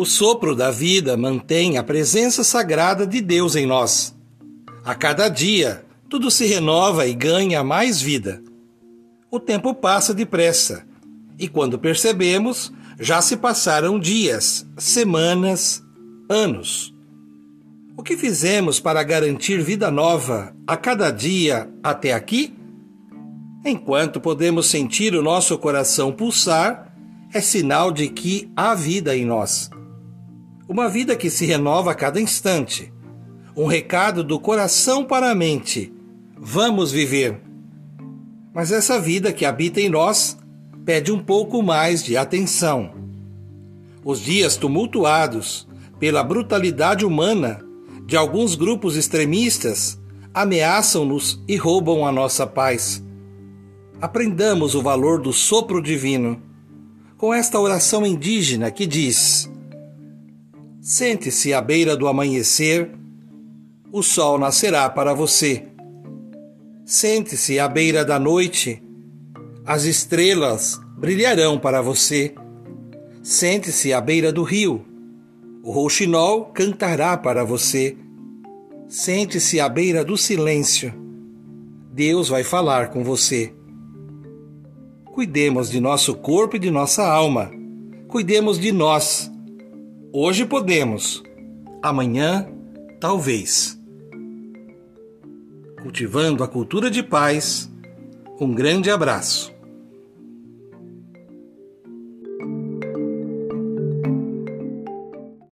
O sopro da vida mantém a presença sagrada de Deus em nós. A cada dia, tudo se renova e ganha mais vida. O tempo passa depressa, e quando percebemos, já se passaram dias, semanas, anos. O que fizemos para garantir vida nova a cada dia até aqui? Enquanto podemos sentir o nosso coração pulsar, é sinal de que há vida em nós. Uma vida que se renova a cada instante. Um recado do coração para a mente. Vamos viver. Mas essa vida que habita em nós pede um pouco mais de atenção. Os dias tumultuados pela brutalidade humana de alguns grupos extremistas ameaçam-nos e roubam a nossa paz. Aprendamos o valor do sopro divino com esta oração indígena que diz: Sente-se à beira do amanhecer, o sol nascerá para você. Sente-se à beira da noite, as estrelas brilharão para você. Sente-se à beira do rio, o rouxinol cantará para você. Sente-se à beira do silêncio, Deus vai falar com você. Cuidemos de nosso corpo e de nossa alma. Cuidemos de nós Hoje podemos, amanhã, talvez. Cultivando a cultura de paz, um grande abraço.